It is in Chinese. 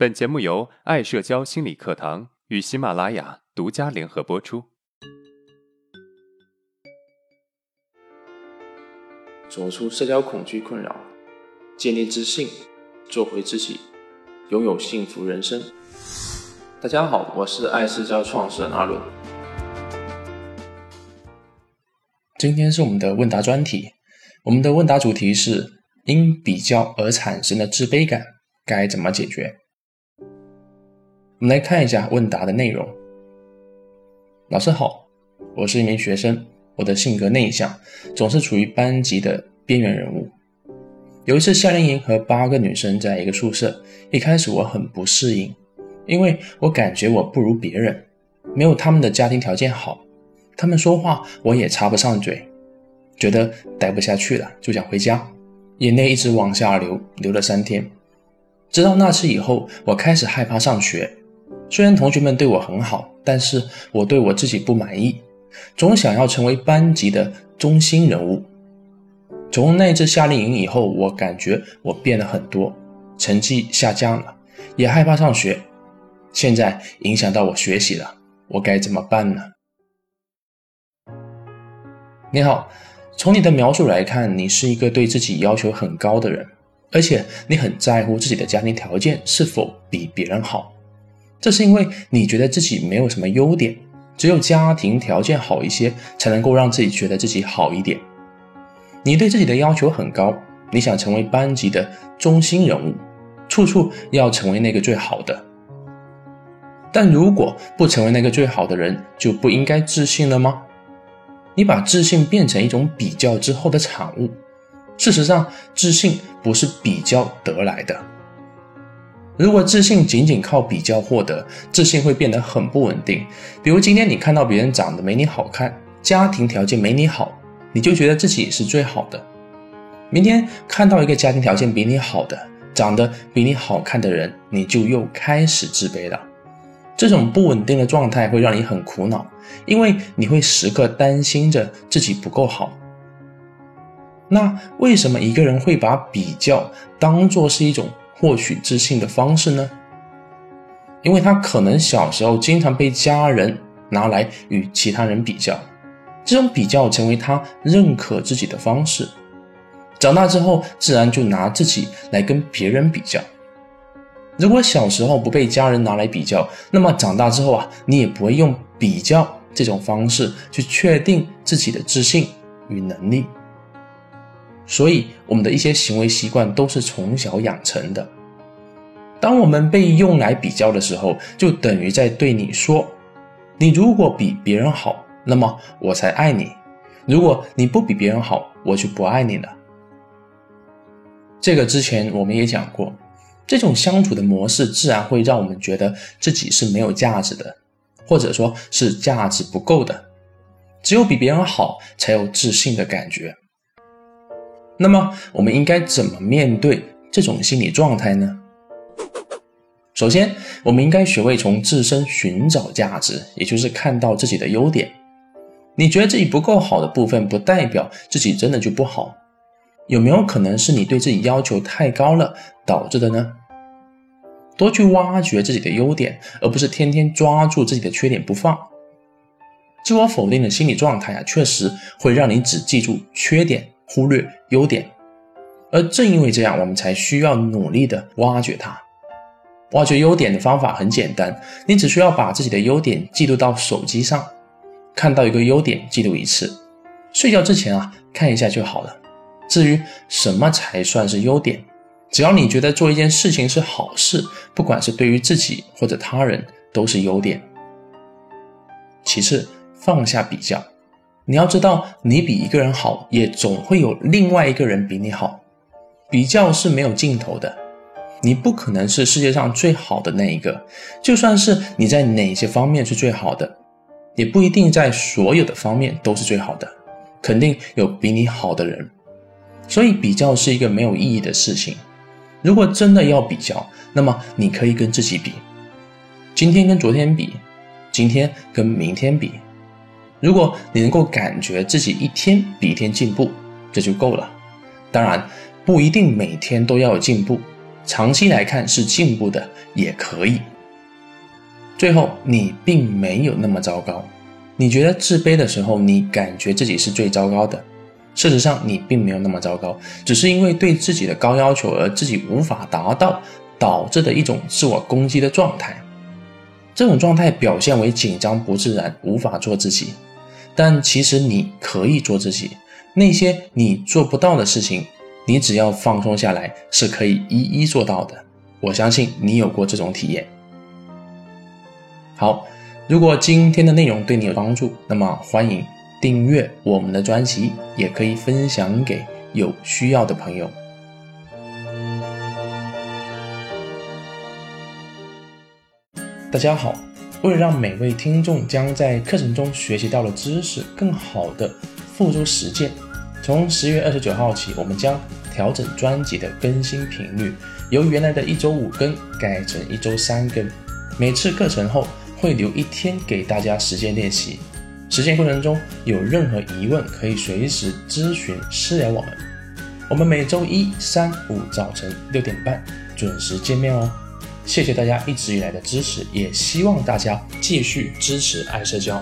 本节目由爱社交心理课堂与喜马拉雅独家联合播出。走出社交恐惧困扰，建立自信，做回自己，拥有幸福人生。大家好，我是爱社交创始人阿伦。今天是我们的问答专题，我们的问答主题是。因比较而产生的自卑感该怎么解决？我们来看一下问答的内容。老师好，我是一名学生，我的性格内向，总是处于班级的边缘人物。有一次夏令营和八个女生在一个宿舍，一开始我很不适应，因为我感觉我不如别人，没有他们的家庭条件好，他们说话我也插不上嘴，觉得待不下去了，就想回家。眼泪一直往下流，流了三天。直到那次以后，我开始害怕上学。虽然同学们对我很好，但是我对我自己不满意，总想要成为班级的中心人物。从那次夏令营以后，我感觉我变了很多，成绩下降了，也害怕上学。现在影响到我学习了，我该怎么办呢？你好。从你的描述来看，你是一个对自己要求很高的人，而且你很在乎自己的家庭条件是否比别人好。这是因为你觉得自己没有什么优点，只有家庭条件好一些，才能够让自己觉得自己好一点。你对自己的要求很高，你想成为班级的中心人物，处处要成为那个最好的。但如果不成为那个最好的人，就不应该自信了吗？你把自信变成一种比较之后的产物。事实上，自信不是比较得来的。如果自信仅仅靠比较获得，自信会变得很不稳定。比如今天你看到别人长得没你好看，家庭条件没你好，你就觉得自己是最好的。明天看到一个家庭条件比你好的、长得比你好看的人，你就又开始自卑了。这种不稳定的状态会让你很苦恼，因为你会时刻担心着自己不够好。那为什么一个人会把比较当做是一种获取自信的方式呢？因为他可能小时候经常被家人拿来与其他人比较，这种比较成为他认可自己的方式。长大之后，自然就拿自己来跟别人比较。如果小时候不被家人拿来比较，那么长大之后啊，你也不会用比较这种方式去确定自己的自信与能力。所以，我们的一些行为习惯都是从小养成的。当我们被用来比较的时候，就等于在对你说：“你如果比别人好，那么我才爱你；如果你不比别人好，我就不爱你了。”这个之前我们也讲过。这种相处的模式自然会让我们觉得自己是没有价值的，或者说是价值不够的。只有比别人好，才有自信的感觉。那么，我们应该怎么面对这种心理状态呢？首先，我们应该学会从自身寻找价值，也就是看到自己的优点。你觉得自己不够好的部分，不代表自己真的就不好。有没有可能是你对自己要求太高了导致的呢？多去挖掘自己的优点，而不是天天抓住自己的缺点不放。自我否定的心理状态啊，确实会让你只记住缺点，忽略优点。而正因为这样，我们才需要努力的挖掘它。挖掘优点的方法很简单，你只需要把自己的优点记录到手机上，看到一个优点记录一次，睡觉之前啊看一下就好了。至于什么才算是优点？只要你觉得做一件事情是好事，不管是对于自己或者他人，都是优点。其次，放下比较。你要知道，你比一个人好，也总会有另外一个人比你好。比较是没有尽头的，你不可能是世界上最好的那一个。就算是你在哪些方面是最好的，也不一定在所有的方面都是最好的。肯定有比你好的人，所以比较是一个没有意义的事情。如果真的要比较，那么你可以跟自己比，今天跟昨天比，今天跟明天比。如果你能够感觉自己一天比一天进步，这就够了。当然，不一定每天都要有进步，长期来看是进步的，也可以。最后，你并没有那么糟糕。你觉得自卑的时候，你感觉自己是最糟糕的。事实上，你并没有那么糟糕，只是因为对自己的高要求而自己无法达到，导致的一种自我攻击的状态。这种状态表现为紧张、不自然、无法做自己。但其实你可以做自己，那些你做不到的事情，你只要放松下来，是可以一一做到的。我相信你有过这种体验。好，如果今天的内容对你有帮助，那么欢迎订阅我们的专辑，也可以分享给有需要的朋友。大家好。为了让每位听众将在课程中学习到的知识更好的付诸实践，从十月二十九号起，我们将调整专辑的更新频率，由原来的一周五更改成一周三更。每次课程后会留一天给大家实践练习。实践过程中有任何疑问，可以随时咨询私聊我们。我们每周一、三、五早晨六点半准时见面哦。谢谢大家一直以来的支持，也希望大家继续支持爱社交。